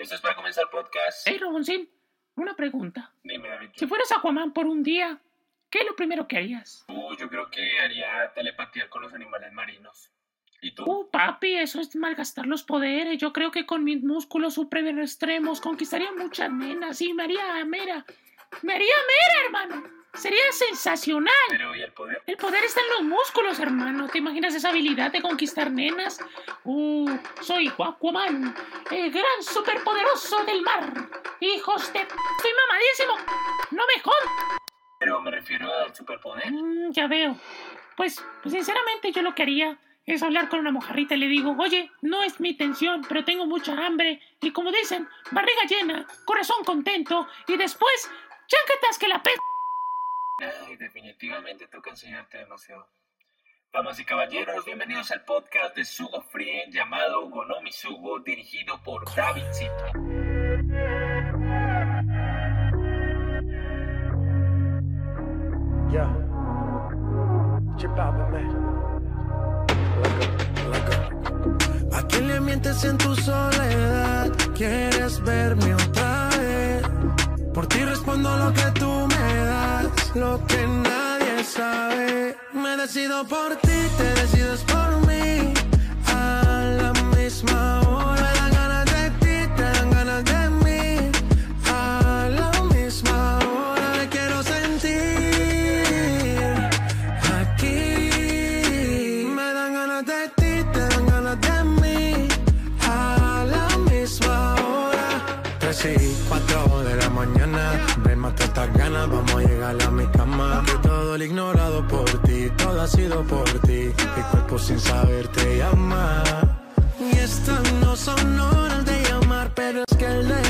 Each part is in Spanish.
Esto es para comenzar el podcast. Hey, Roboncín, una pregunta. Dime, David. Si fueras Aquaman por un día, ¿qué es lo primero que harías? Uh, yo creo que haría telepatía con los animales marinos. ¿Y tú? Uh, papi, eso es malgastar los poderes. Yo creo que con mis músculos super extremos conquistaría muchas nenas y me haría mera. Me haría mera, hermano. Sería sensacional. Pero ¿y el poder? El poder está en los músculos, hermano. ¿Te imaginas esa habilidad de conquistar nenas? Uh, soy Aquaman, el gran superpoderoso del mar. Hijos de... Estoy mamadísimo. No me jodas. Pero me refiero al superpoder. Mm, ya veo. Pues, pues sinceramente yo lo que haría es hablar con una mojarrita y le digo, oye, no es mi intención, pero tengo mucha hambre. Y como dicen, barriga llena, corazón contento. Y después, chancatas que la pe... Ay, definitivamente toca enseñarte demasiado. Damas y caballeros, bienvenidos al podcast de Sugo Free llamado Gonomi Sugo, dirigido por. Chip out, man. ¿A quién le mientes en tu soledad? ¿Quieres verme otra vez? Por ti respondo lo que tú das, lo que nadie sabe. Me decido por ti, te decides por mí. Todo el ignorado por ti, todo ha sido por ti. Mi cuerpo sin saber te llama. Y estas no son horas de llamar, pero es que el deseo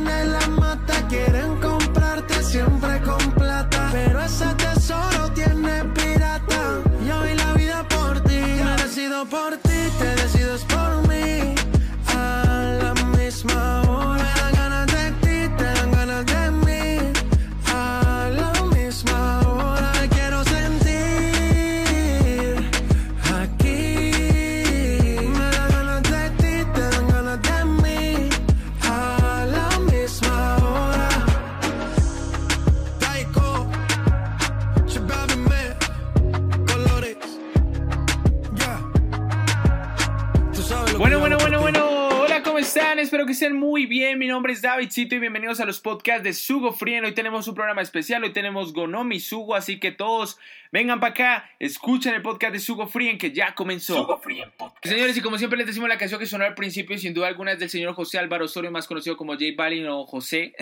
Bueno, bueno, bueno, bueno. Hola, ¿cómo están? Espero que estén muy bien. Mi nombre es Davidcito y bienvenidos a los podcasts de Sugo Frien. Hoy tenemos un programa especial. Hoy tenemos Gonomi Sugo, así que todos vengan para acá, escuchen el podcast de Sugo Frien que ya comenzó. Sugo Free Podcast. Señores, y como siempre les decimos la canción que sonó al principio, y sin duda alguna es del señor José Álvaro Osorio, más conocido como J Balvin o José,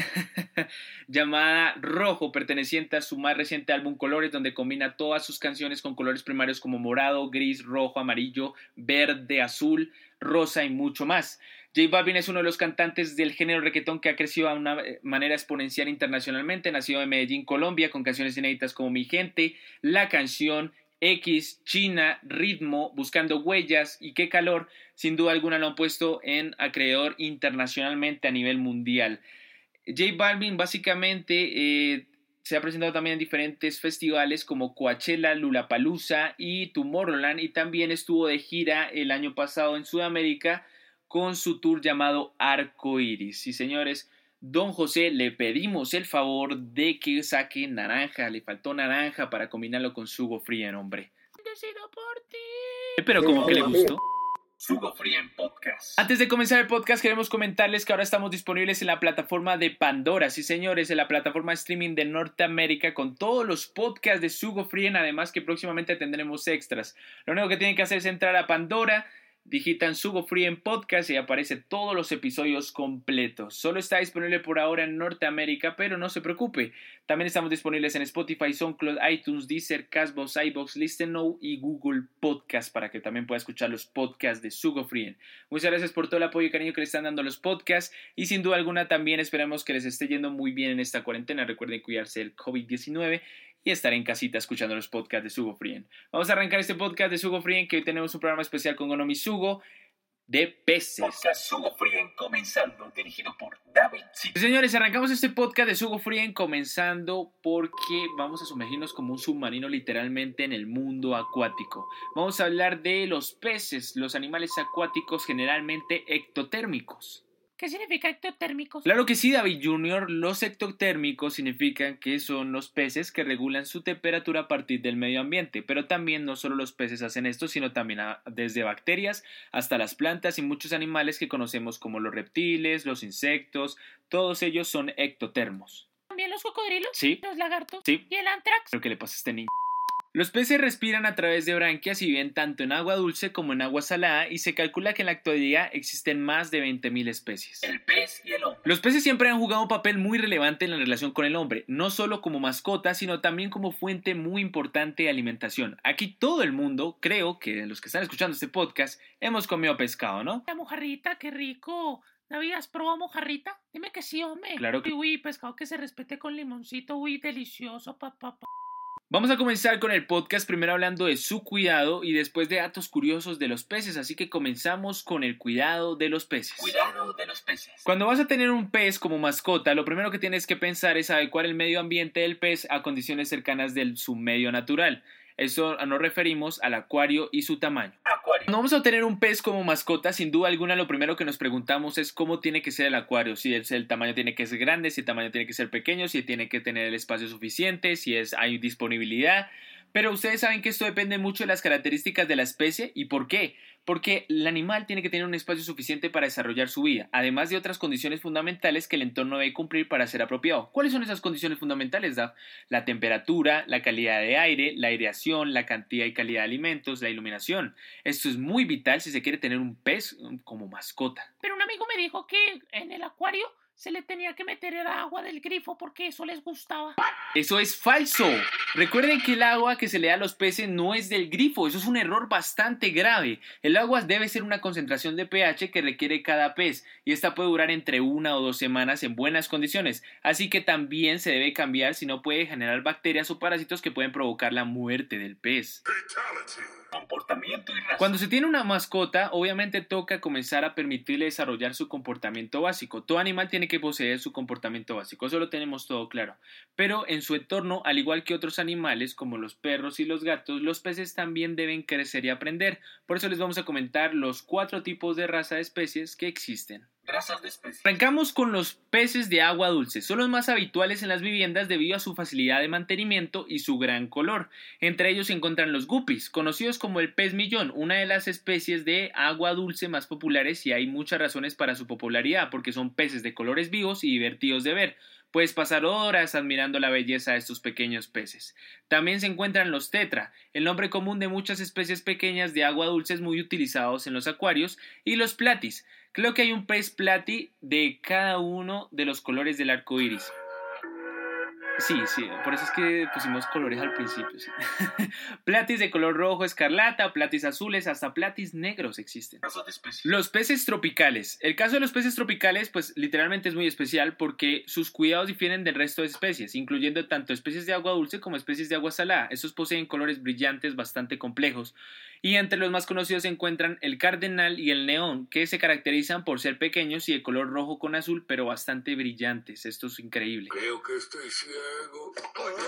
llamada Rojo, perteneciente a su más reciente álbum Colores, donde combina todas sus canciones con colores primarios como morado, gris, rojo, amarillo, verde, azul, rosa y mucho más. J Balvin es uno de los cantantes del género reggaetón que ha crecido a una eh, manera exponencial internacionalmente. Nacido en Medellín, Colombia, con canciones inéditas como Mi Gente, La Canción, X, China, Ritmo, Buscando Huellas y Qué Calor, sin duda alguna lo han puesto en acreedor internacionalmente a nivel mundial. J Balvin básicamente eh, se ha presentado también en diferentes festivales como Coachella, Lollapalooza y Tomorrowland y también estuvo de gira el año pasado en Sudamérica con su tour llamado Arco Iris. Y señores, Don José, le pedimos el favor de que saque naranja. Le faltó naranja para combinarlo con Sugo Free, hombre. Decido por ti. Pero como que le gustó. Sugo Free Podcast. Antes de comenzar el podcast queremos comentarles que ahora estamos disponibles en la plataforma de Pandora, sí señores, en la plataforma de streaming de Norteamérica con todos los podcasts de Sugo Frien, además que próximamente tendremos extras. Lo único que tienen que hacer es entrar a Pandora, Digitan Sugo Free en podcast y aparece todos los episodios completos. Solo está disponible por ahora en Norteamérica, pero no se preocupe. También estamos disponibles en Spotify, SoundCloud, iTunes, Deezer, Castbox, iBox, Listen Now y Google Podcast para que también pueda escuchar los podcasts de Sugo Free. Muchas gracias por todo el apoyo y cariño que le están dando los podcasts y sin duda alguna también esperamos que les esté yendo muy bien en esta cuarentena. Recuerden cuidarse del COVID-19 y estar en casita escuchando los podcasts de Sugo Frien. Vamos a arrancar este podcast de Sugo Frien que hoy tenemos un programa especial con Gonomi Sugo de peces. Podcast Sugo Frien comenzando, dirigido por David sí. Señores, arrancamos este podcast de Sugo Frien comenzando porque vamos a sumergirnos como un submarino literalmente en el mundo acuático. Vamos a hablar de los peces, los animales acuáticos generalmente ectotérmicos. ¿Qué significa ectotérmicos? Claro que sí, David Jr. Los ectotérmicos significan que son los peces que regulan su temperatura a partir del medio ambiente, pero también no solo los peces hacen esto, sino también desde bacterias hasta las plantas y muchos animales que conocemos como los reptiles, los insectos, todos ellos son ectotermos. ¿También los cocodrilos? Sí. ¿Los lagartos? Sí. ¿Y el antrax? ¿Pero qué le pasa a este niño? Los peces respiran a través de branquias y viven tanto en agua dulce como en agua salada y se calcula que en la actualidad existen más de 20.000 especies. El pez y el hombre. Los peces siempre han jugado un papel muy relevante en la relación con el hombre, no solo como mascota, sino también como fuente muy importante de alimentación. Aquí todo el mundo, creo que los que están escuchando este podcast, hemos comido pescado, ¿no? La mojarrita, qué rico. David, ¿has probado mojarrita? Dime que sí, hombre. Claro que... Uy, pescado que se respete con limoncito, uy, delicioso, papá. Pa, Vamos a comenzar con el podcast primero hablando de su cuidado y después de datos curiosos de los peces, así que comenzamos con el cuidado de los peces. Cuidado de los peces. Cuando vas a tener un pez como mascota, lo primero que tienes que pensar es adecuar el medio ambiente del pez a condiciones cercanas del su medio natural. Eso nos referimos al acuario y su tamaño. Acuario. Cuando vamos a tener un pez como mascota, sin duda alguna lo primero que nos preguntamos es cómo tiene que ser el acuario, si el, el tamaño tiene que ser grande, si el tamaño tiene que ser pequeño, si tiene que tener el espacio suficiente, si es, hay disponibilidad. Pero ustedes saben que esto depende mucho de las características de la especie y por qué. Porque el animal tiene que tener un espacio suficiente para desarrollar su vida, además de otras condiciones fundamentales que el entorno debe cumplir para ser apropiado. ¿Cuáles son esas condiciones fundamentales, Dav? La temperatura, la calidad de aire, la aireación, la cantidad y calidad de alimentos, la iluminación. Esto es muy vital si se quiere tener un pez como mascota. Pero un amigo me dijo que en el acuario se le tenía que meter el agua del grifo porque eso les gustaba. Eso es falso. Recuerden que el agua que se le da a los peces no es del grifo. Eso es un error bastante grave. El agua debe ser una concentración de pH que requiere cada pez y esta puede durar entre una o dos semanas en buenas condiciones. Así que también se debe cambiar si no puede generar bacterias o parásitos que pueden provocar la muerte del pez. Comportamiento y. Cuando se tiene una mascota, obviamente toca comenzar a permitirle desarrollar su comportamiento básico. Todo animal tiene que poseer su comportamiento básico, eso lo tenemos todo claro. Pero en su entorno, al igual que otros animales como los perros y los gatos, los peces también deben crecer y aprender. Por eso les vamos a comentar los cuatro tipos de raza de especies que existen. Razas. Arrancamos con los peces de agua dulce. Son los más habituales en las viviendas debido a su facilidad de mantenimiento y su gran color. Entre ellos se encuentran los guppies, conocidos como el pez millón, una de las especies de agua dulce más populares y hay muchas razones para su popularidad, porque son peces de colores vivos y divertidos de ver. Puedes pasar horas admirando la belleza de estos pequeños peces. También se encuentran los tetra, el nombre común de muchas especies pequeñas de agua dulce muy utilizados en los acuarios, y los platis. Creo que hay un pez plati de cada uno de los colores del arco iris. Sí, sí, por eso es que pusimos colores al principio. Sí. platis de color rojo, escarlata, platis azules, hasta platis negros existen. Los peces tropicales. El caso de los peces tropicales, pues literalmente es muy especial porque sus cuidados difieren del resto de especies, incluyendo tanto especies de agua dulce como especies de agua salada. Estos poseen colores brillantes bastante complejos. Y entre los más conocidos se encuentran el cardenal y el neón, que se caracterizan por ser pequeños y de color rojo con azul, pero bastante brillantes. Esto es increíble. Creo que estoy ciego.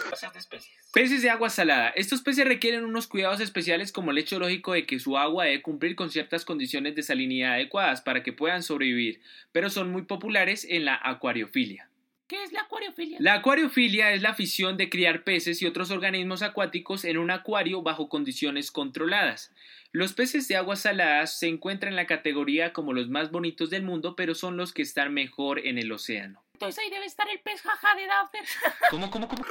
Razas de especies. Peces de agua salada. Estos peces requieren unos cuidados especiales como el hecho lógico de que su agua debe cumplir con ciertas condiciones de salinidad adecuadas para que puedan sobrevivir, pero son muy populares en la acuariofilia. ¿Qué es la acuariofilia? La acuariofilia es la afición de criar peces y otros organismos acuáticos en un acuario bajo condiciones controladas. Los peces de aguas saladas se encuentran en la categoría como los más bonitos del mundo, pero son los que están mejor en el océano. Entonces ahí debe estar el pez jaja de Daphne. ¿Cómo, cómo, cómo?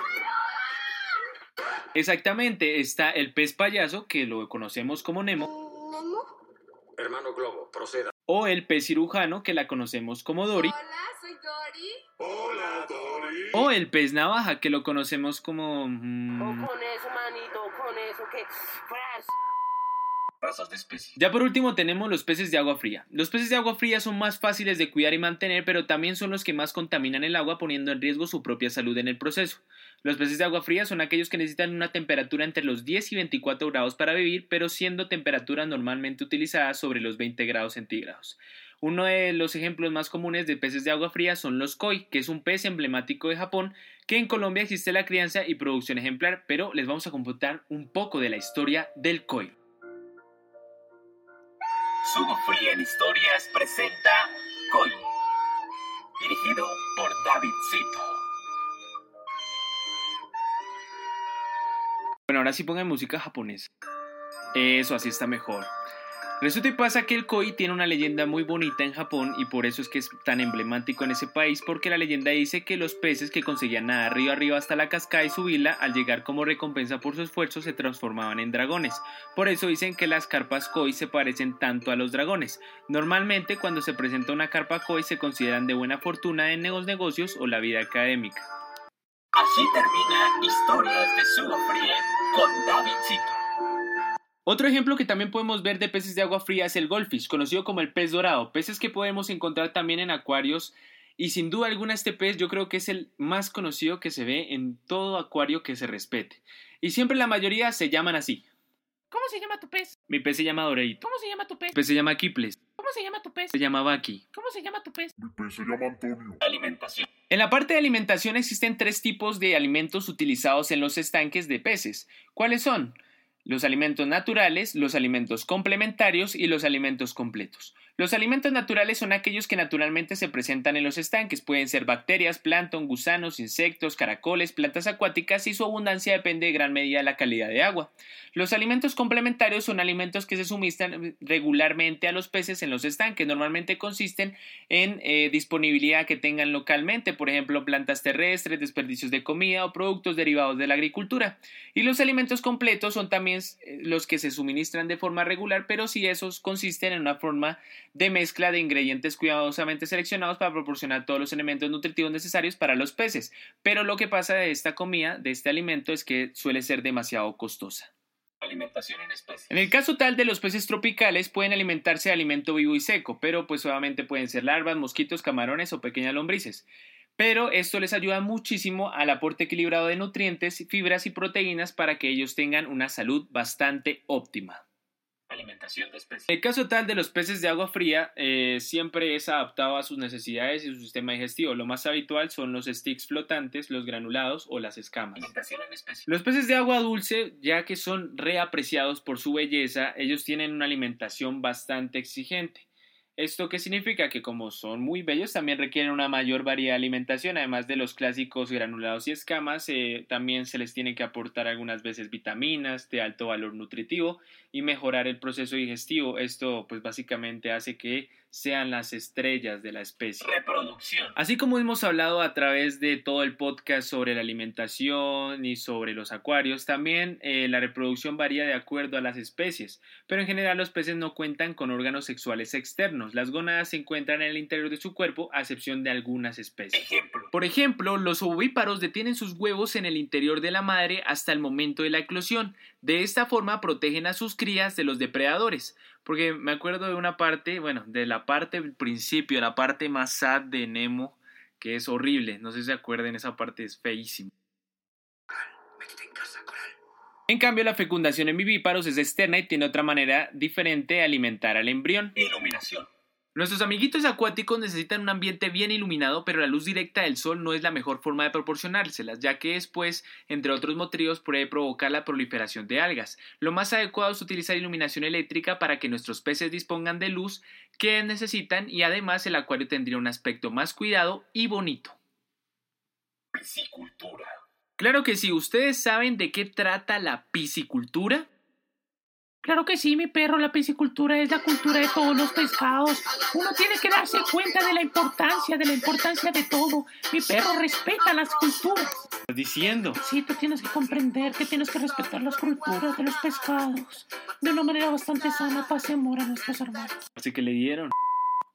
Exactamente, está el pez payaso, que lo conocemos como Nemo. Hermano Globo, proceda. O el pez cirujano, que la conocemos como Dory. Hola, soy Dory. Hola, Dory. O el pez navaja, que lo conocemos como... O mm, con eso, manito, con eso que... Ya por último tenemos los peces de agua fría. Los peces de agua fría son más fáciles de cuidar y mantener, pero también son los que más contaminan el agua poniendo en riesgo su propia salud en el proceso. Los peces de agua fría son aquellos que necesitan una temperatura entre los 10 y 24 grados para vivir, pero siendo temperatura normalmente utilizada sobre los 20 grados centígrados. Uno de los ejemplos más comunes de peces de agua fría son los koi, que es un pez emblemático de Japón, que en Colombia existe la crianza y producción ejemplar, pero les vamos a computar un poco de la historia del koi. Sugo Fría en Historias presenta Koi. Dirigido por David Zito. Bueno, ahora sí pongan música japonesa. Eso, así está mejor. Resulta y pasa que el koi tiene una leyenda muy bonita en Japón y por eso es que es tan emblemático en ese país porque la leyenda dice que los peces que conseguían nadar río arriba hasta la cascada y subirla al llegar como recompensa por su esfuerzo se transformaban en dragones. Por eso dicen que las carpas koi se parecen tanto a los dragones. Normalmente cuando se presenta una carpa koi se consideran de buena fortuna en los negocios o la vida académica. Así termina Historias de Fría con David Zito. Otro ejemplo que también podemos ver de peces de agua fría es el goldfish, conocido como el pez dorado, peces que podemos encontrar también en acuarios y sin duda alguna este pez yo creo que es el más conocido que se ve en todo acuario que se respete. Y siempre la mayoría se llaman así. ¿Cómo se llama tu pez? Mi pez se llama Doreito, ¿Cómo se llama tu pez? mi pez se llama Kiples, ¿Cómo se llama tu pez? se llama Baki. ¿Cómo se llama tu pez? Alimentación. En la parte de alimentación existen tres tipos de alimentos utilizados en los estanques de peces. ¿Cuáles son? Los alimentos naturales, los alimentos complementarios y los alimentos completos. Los alimentos naturales son aquellos que naturalmente se presentan en los estanques. Pueden ser bacterias, plancton, gusanos, insectos, caracoles, plantas acuáticas y su abundancia depende de gran medida de la calidad de agua. Los alimentos complementarios son alimentos que se suministran regularmente a los peces en los estanques. Normalmente consisten en eh, disponibilidad que tengan localmente, por ejemplo, plantas terrestres, desperdicios de comida o productos derivados de la agricultura. Y los alimentos completos son también eh, los que se suministran de forma regular, pero si esos consisten en una forma de mezcla de ingredientes cuidadosamente seleccionados para proporcionar todos los elementos nutritivos necesarios para los peces. Pero lo que pasa de esta comida, de este alimento, es que suele ser demasiado costosa. Alimentación en especie. En el caso tal de los peces tropicales pueden alimentarse de alimento vivo y seco, pero pues obviamente pueden ser larvas, mosquitos, camarones o pequeñas lombrices. Pero esto les ayuda muchísimo al aporte equilibrado de nutrientes, fibras y proteínas para que ellos tengan una salud bastante óptima. Alimentación de especies. El caso tal de los peces de agua fría eh, siempre es adaptado a sus necesidades y su sistema digestivo. Lo más habitual son los sticks flotantes, los granulados o las escamas. Alimentación en especie. Los peces de agua dulce, ya que son reapreciados por su belleza, ellos tienen una alimentación bastante exigente. ¿Esto qué significa? Que como son muy bellos, también requieren una mayor variedad de alimentación, además de los clásicos granulados y escamas, eh, también se les tiene que aportar algunas veces vitaminas de alto valor nutritivo y mejorar el proceso digestivo. Esto pues básicamente hace que sean las estrellas de la especie. Reproducción. Así como hemos hablado a través de todo el podcast sobre la alimentación y sobre los acuarios, también eh, la reproducción varía de acuerdo a las especies, pero en general los peces no cuentan con órganos sexuales externos. Las gónadas se encuentran en el interior de su cuerpo, a excepción de algunas especies. Ejemplo. Por ejemplo, los ovíparos detienen sus huevos en el interior de la madre hasta el momento de la eclosión. De esta forma protegen a sus crías de los depredadores. Porque me acuerdo de una parte, bueno, de la parte del principio, la parte más sad de Nemo, que es horrible. No sé si se acuerdan, esa parte es feísima. En cambio, la fecundación en vivíparos es externa y tiene otra manera diferente de alimentar al embrión. Iluminación. Nuestros amiguitos acuáticos necesitan un ambiente bien iluminado, pero la luz directa del sol no es la mejor forma de proporcionárselas, ya que después, entre otros motivos, puede provocar la proliferación de algas. Lo más adecuado es utilizar iluminación eléctrica para que nuestros peces dispongan de luz que necesitan y además el acuario tendría un aspecto más cuidado y bonito. Piscicultura. Claro que sí, ¿ustedes saben de qué trata la piscicultura? Claro que sí, mi perro, la piscicultura es la cultura de todos los pescados. Uno tiene que darse cuenta de la importancia, de la importancia de todo. Mi perro respeta las culturas. ¿Estás diciendo? Sí, tú tienes que comprender que tienes que respetar las culturas de los pescados de una manera bastante sana, paz y amor a nuestros hermanos. Así que le dieron.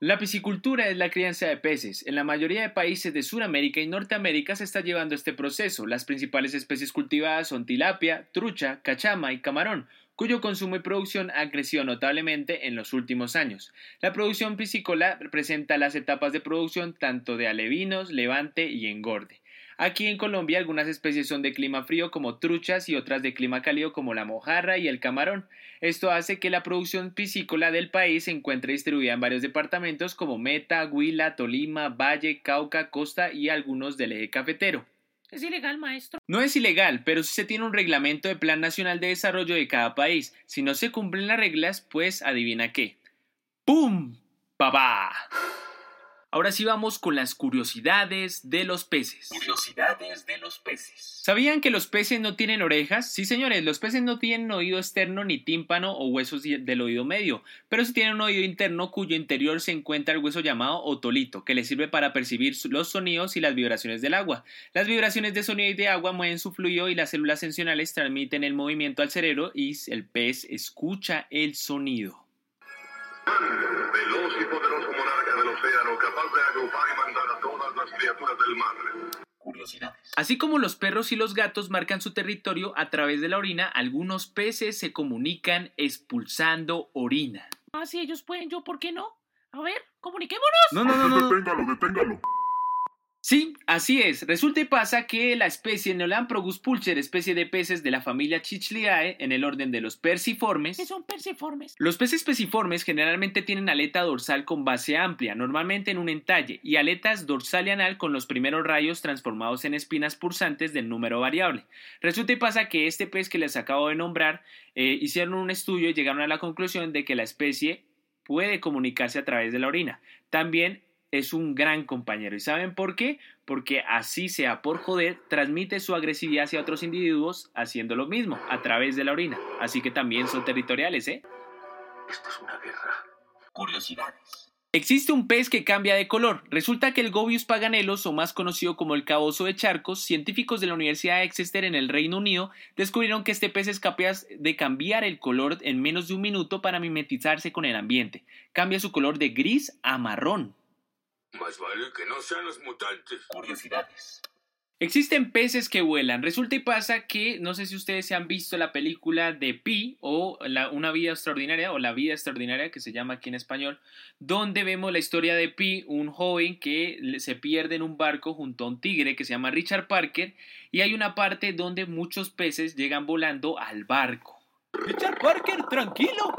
La piscicultura es la crianza de peces. En la mayoría de países de Sudamérica y Norteamérica se está llevando este proceso. Las principales especies cultivadas son tilapia, trucha, cachama y camarón, cuyo consumo y producción han crecido notablemente en los últimos años. La producción piscícola presenta las etapas de producción tanto de alevinos, levante y engorde. Aquí en Colombia algunas especies son de clima frío como truchas y otras de clima cálido como la mojarra y el camarón. Esto hace que la producción piscícola del país se encuentre distribuida en varios departamentos como Meta, Huila, Tolima, Valle, Cauca, Costa y algunos del eje cafetero. ¿Es ilegal, maestro? No es ilegal, pero sí se tiene un reglamento de Plan Nacional de Desarrollo de cada país. Si no se cumplen las reglas, pues adivina qué. ¡Pum! ¡Papá! Ahora sí vamos con las curiosidades de los peces. Curiosidades de los peces. ¿Sabían que los peces no tienen orejas? Sí, señores, los peces no tienen oído externo ni tímpano o huesos del oído medio, pero sí tienen un oído interno cuyo interior se encuentra el hueso llamado otolito, que le sirve para percibir los sonidos y las vibraciones del agua. Las vibraciones de sonido y de agua mueven su fluido y las células sensionales transmiten el movimiento al cerebro y el pez escucha el sonido. Veloz y poderoso monarca del océano, capaz de agrupar y mandar a todas las criaturas del mar. Curiosidades. Así como los perros y los gatos marcan su territorio a través de la orina, algunos peces se comunican expulsando orina. Ah, si ellos pueden, yo, ¿por qué no? A ver, comuniquémonos. No, no, no, no. Deténgalo, deténgalo. Sí, así es. Resulta y pasa que la especie Neolamprogus pulcher, especie de peces de la familia Chichlidae, en el orden de los perciformes, Que son perciformes. Los peces peciformes generalmente tienen aleta dorsal con base amplia, normalmente en un entalle, y aletas dorsal y anal con los primeros rayos transformados en espinas pulsantes del número variable. Resulta y pasa que este pez que les acabo de nombrar eh, hicieron un estudio y llegaron a la conclusión de que la especie puede comunicarse a través de la orina. También es un gran compañero. ¿Y saben por qué? Porque así sea por joder, transmite su agresividad hacia otros individuos haciendo lo mismo, a través de la orina. Así que también son territoriales, ¿eh? Esto es una guerra. Curiosidades. Existe un pez que cambia de color. Resulta que el Gobius paganelos, o más conocido como el cabozo de charcos, científicos de la Universidad de Exeter en el Reino Unido descubrieron que este pez es capaz de cambiar el color en menos de un minuto para mimetizarse con el ambiente. Cambia su color de gris a marrón. Más vale que no sean los mutantes. Curiosidades. Existen peces que vuelan. Resulta y pasa que, no sé si ustedes se han visto la película de Pi o la- Una vida extraordinaria o La vida extraordinaria que se llama aquí en español, donde vemos la historia de Pi, un joven que se pierde en un barco junto a un tigre que se llama Richard Parker y hay una parte donde muchos peces llegan volando al barco. Richard Parker, tranquilo.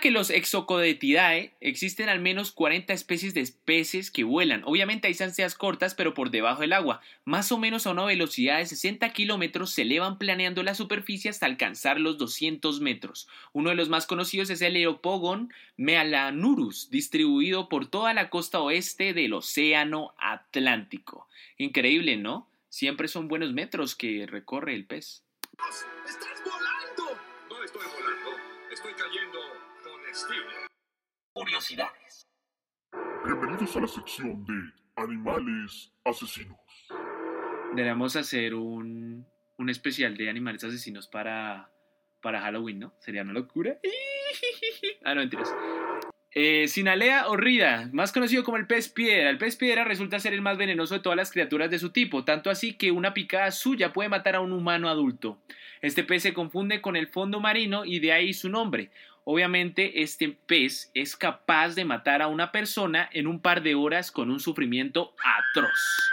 Que los Exocodetidae existen al menos 40 especies de peces que vuelan. Obviamente hay ansias cortas, pero por debajo del agua. Más o menos a una velocidad de 60 kilómetros se elevan planeando la superficie hasta alcanzar los 200 metros. Uno de los más conocidos es el Eopogon mealanurus, distribuido por toda la costa oeste del Océano Atlántico. Increíble, ¿no? Siempre son buenos metros que recorre el pez. ¡Estás con estilo. Curiosidades. Bienvenidos a la sección de animales asesinos. Deberíamos hacer un, un especial de animales asesinos para, para Halloween, ¿no? Sería una locura. ah, no, mentiras. Eh, Sinalea horrida, más conocido como el pez piedra. El pez piedra resulta ser el más venenoso de todas las criaturas de su tipo, tanto así que una picada suya puede matar a un humano adulto. Este pez se confunde con el fondo marino y de ahí su nombre. Obviamente este pez es capaz de matar a una persona en un par de horas con un sufrimiento atroz.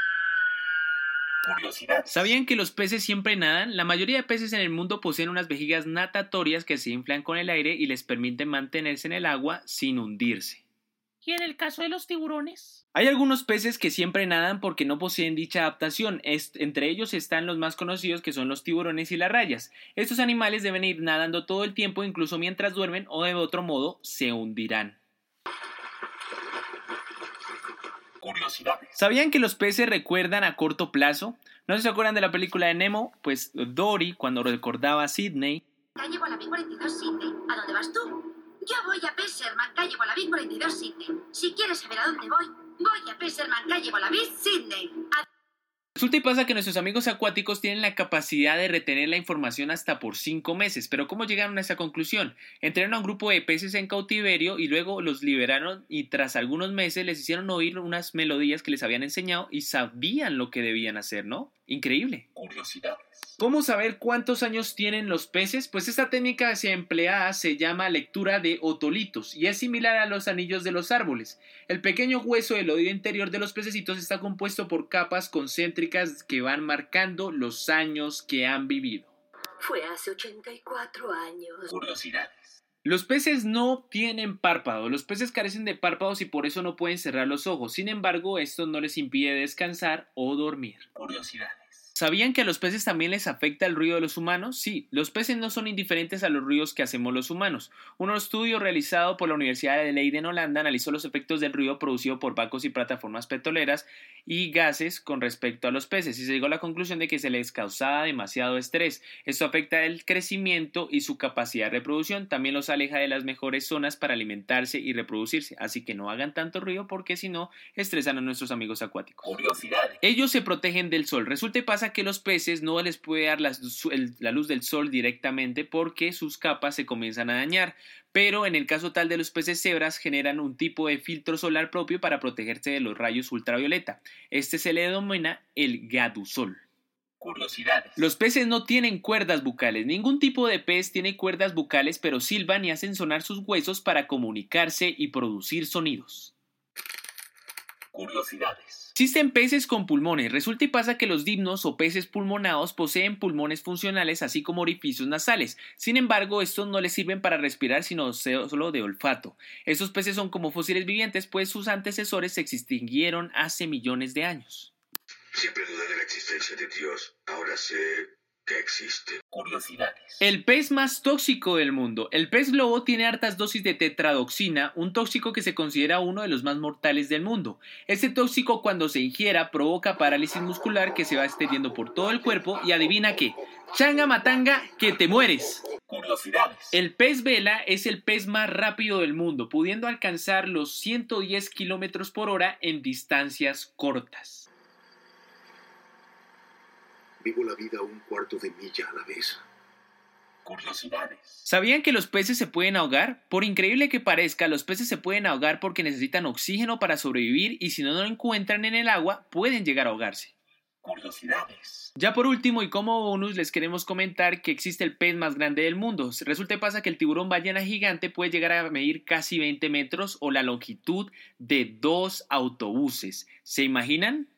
¿Sabían que los peces siempre nadan? La mayoría de peces en el mundo poseen unas vejigas natatorias que se inflan con el aire y les permiten mantenerse en el agua sin hundirse. Y en el caso de los tiburones, Hay algunos peces que siempre nadan porque no poseen dicha adaptación. Entre ellos están los más conocidos que son los tiburones y las rayas. Estos animales deben ir nadando todo el tiempo, incluso mientras duermen o de otro modo se hundirán. Curiosidades. ¿Sabían que los peces recuerdan a corto plazo? ¿No se acuerdan de la película de Nemo? Pues Dory, cuando recordaba a Sidney, calle Wallaby 42 Sydney. ¿A dónde vas tú? Yo voy a Pesserman, calle Wallaby 42 Sydney. Si quieres saber a dónde voy, voy a Pesserman, calle Wallaby Sydney. Resulta y pasa que nuestros amigos acuáticos tienen la capacidad de retener la información hasta por 5 meses, pero ¿cómo llegaron a esa conclusión? Entrenaron a un grupo de peces en cautiverio y luego los liberaron y tras algunos meses les hicieron oír unas melodías que les habían enseñado y sabían lo que debían hacer, ¿no? Increíble. Curiosidades. ¿Cómo saber cuántos años tienen los peces? Pues esta técnica se empleada se llama lectura de otolitos y es similar a los anillos de los árboles. El pequeño hueso del oído interior de los pececitos está compuesto por capas concéntricas que van marcando los años que han vivido. Fue hace 84 años. Curiosidades. Los peces no tienen párpado, los peces carecen de párpados y por eso no pueden cerrar los ojos. Sin embargo, esto no les impide descansar o dormir. Curiosidades. ¿Sabían que a los peces también les afecta el ruido de los humanos? Sí, los peces no son indiferentes a los ruidos que hacemos los humanos. Un estudio realizado por la Universidad de Leiden en Holanda analizó los efectos del ruido producido por barcos y plataformas petroleras y gases con respecto a los peces y se llegó a la conclusión de que se les causaba demasiado estrés. Esto afecta el crecimiento y su capacidad de reproducción, también los aleja de las mejores zonas para alimentarse y reproducirse, así que no hagan tanto ruido porque si no estresan a nuestros amigos acuáticos. Curiosidades. Ellos se protegen del sol. Resulta y pasa que los peces no les puede dar la, la luz del sol directamente porque sus capas se comienzan a dañar. Pero en el caso tal de los peces cebras generan un tipo de filtro solar propio para protegerse de los rayos ultravioleta. Este se le denomina el gadusol. Curiosidades. Los peces no tienen cuerdas bucales. Ningún tipo de pez tiene cuerdas bucales, pero silban y hacen sonar sus huesos para comunicarse y producir sonidos. Curiosidades. Existen peces con pulmones. Resulta y pasa que los dimnos o peces pulmonados poseen pulmones funcionales así como orificios nasales. Sin embargo, estos no les sirven para respirar sino solo de olfato. Estos peces son como fósiles vivientes pues sus antecesores se extinguieron hace millones de años. Siempre dudé de la existencia de Dios. Ahora sé que existe. Curiosidades. El pez más tóxico del mundo. El pez globo tiene hartas dosis de tetradoxina, un tóxico que se considera uno de los más mortales del mundo. Este tóxico cuando se ingiera provoca parálisis muscular que se va extendiendo por todo el cuerpo y adivina qué. Changa matanga que te mueres. Curiosidades. El pez vela es el pez más rápido del mundo, pudiendo alcanzar los 110 kilómetros por hora en distancias cortas. Vivo la vida un cuarto de milla a la vez. Curiosidades. ¿Sabían que los peces se pueden ahogar? Por increíble que parezca, los peces se pueden ahogar porque necesitan oxígeno para sobrevivir y si no lo encuentran en el agua, pueden llegar a ahogarse. Curiosidades. Ya por último y como bonus les queremos comentar que existe el pez más grande del mundo. Resulta y pasa que el tiburón ballena gigante puede llegar a medir casi 20 metros o la longitud de dos autobuses. ¿Se imaginan?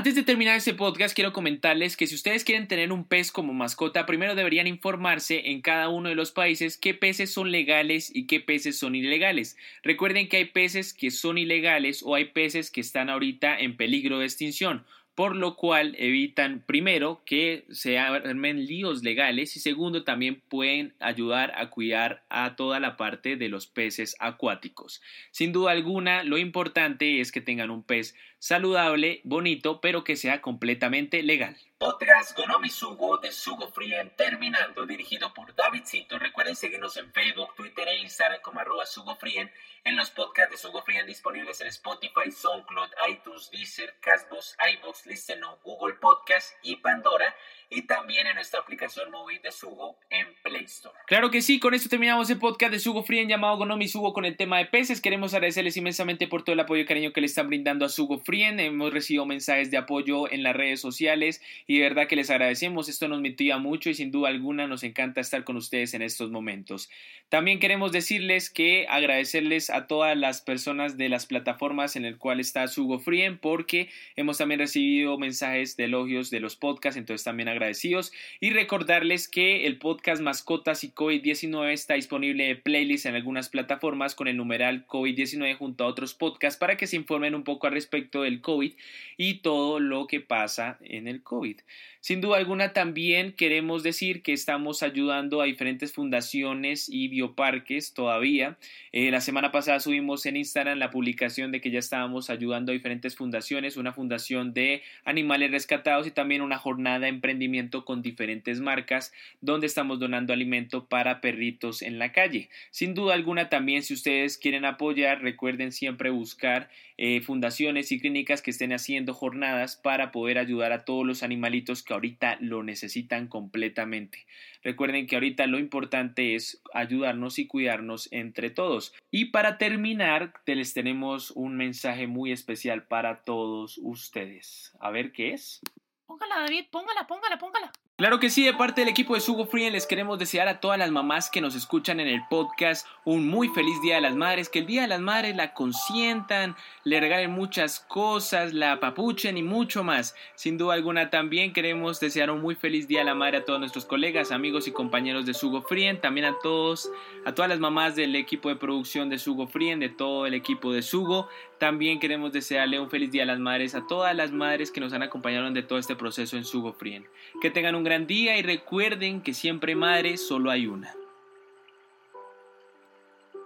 Antes de terminar este podcast, quiero comentarles que si ustedes quieren tener un pez como mascota, primero deberían informarse en cada uno de los países qué peces son legales y qué peces son ilegales. Recuerden que hay peces que son ilegales o hay peces que están ahorita en peligro de extinción por lo cual evitan primero que se armen líos legales y segundo también pueden ayudar a cuidar a toda la parte de los peces acuáticos. Sin duda alguna, lo importante es que tengan un pez saludable, bonito, pero que sea completamente legal. Podcast Gonomi Sugo de Sugo Frien terminando, dirigido por David Cinto. Recuerden seguirnos en Facebook, Twitter e Instagram como arroba Sugo Frien, en los podcasts de Sugo Frien disponibles en Spotify, SoundCloud, iTunes, Deezer, Castbox, iVoox, Listeno, Google Podcast y Pandora, y también en nuestra aplicación móvil de Sugo en Play Store. Claro que sí, con esto terminamos el podcast de Sugo Frien llamado Gonomi Sugo con el tema de peces. Queremos agradecerles inmensamente por todo el apoyo y cariño que le están brindando a Sugo Frien. Hemos recibido mensajes de apoyo en las redes sociales y de verdad que les agradecemos. Esto nos motiva mucho y sin duda alguna nos encanta estar con ustedes en estos momentos. También queremos decirles que agradecerles a todas las personas de las plataformas en el cual está Sugo Frien porque hemos también recibido mensajes de elogios de los podcasts, entonces también agradecidos y recordarles que el podcast Mascotas y COVID-19 está disponible de playlist en algunas plataformas con el numeral COVID-19 junto a otros podcasts para que se informen un poco al respecto del COVID y todo lo que pasa en el COVID. Sin duda alguna también queremos decir que estamos ayudando a diferentes fundaciones y bioparques todavía. Eh, la semana pasada subimos en Instagram la publicación de que ya estábamos ayudando a diferentes fundaciones, una fundación de animales rescatados y también una jornada de emprendimiento con diferentes marcas donde estamos donando alimento para perritos en la calle. Sin duda alguna también si ustedes quieren apoyar recuerden siempre buscar eh, fundaciones y clínicas que estén haciendo jornadas para poder ayudar a todos los animalitos que ahorita lo necesitan completamente. Recuerden que ahorita lo importante es ayudarnos y cuidarnos entre todos. Y para terminar, les tenemos un mensaje muy especial para todos ustedes. A ver qué es. Póngala, David, póngala, póngala, póngala. Claro que sí, de parte del equipo de Sugo Free les queremos desear a todas las mamás que nos escuchan en el podcast un muy feliz Día de las Madres, que el Día de las Madres la consientan, le regalen muchas cosas, la apapuchen y mucho más. Sin duda alguna también queremos desear un muy feliz Día de la Madre a todos nuestros colegas, amigos y compañeros de Sugo Frien, también a todos, a todas las mamás del equipo de producción de Sugo Frien, de todo el equipo de Sugo. También queremos desearle un feliz Día a las Madres a todas las madres que nos han acompañado de todo este proceso en Sugo Frien. Que tengan un gran día y recuerden que siempre madre solo hay una.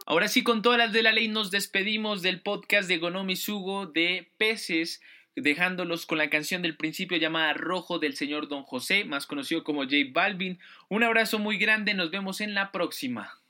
Ahora sí, con todas las de la ley nos despedimos del podcast de Gonomi Sugo de peces, dejándolos con la canción del principio llamada Rojo del señor Don José, más conocido como J Balvin. Un abrazo muy grande, nos vemos en la próxima.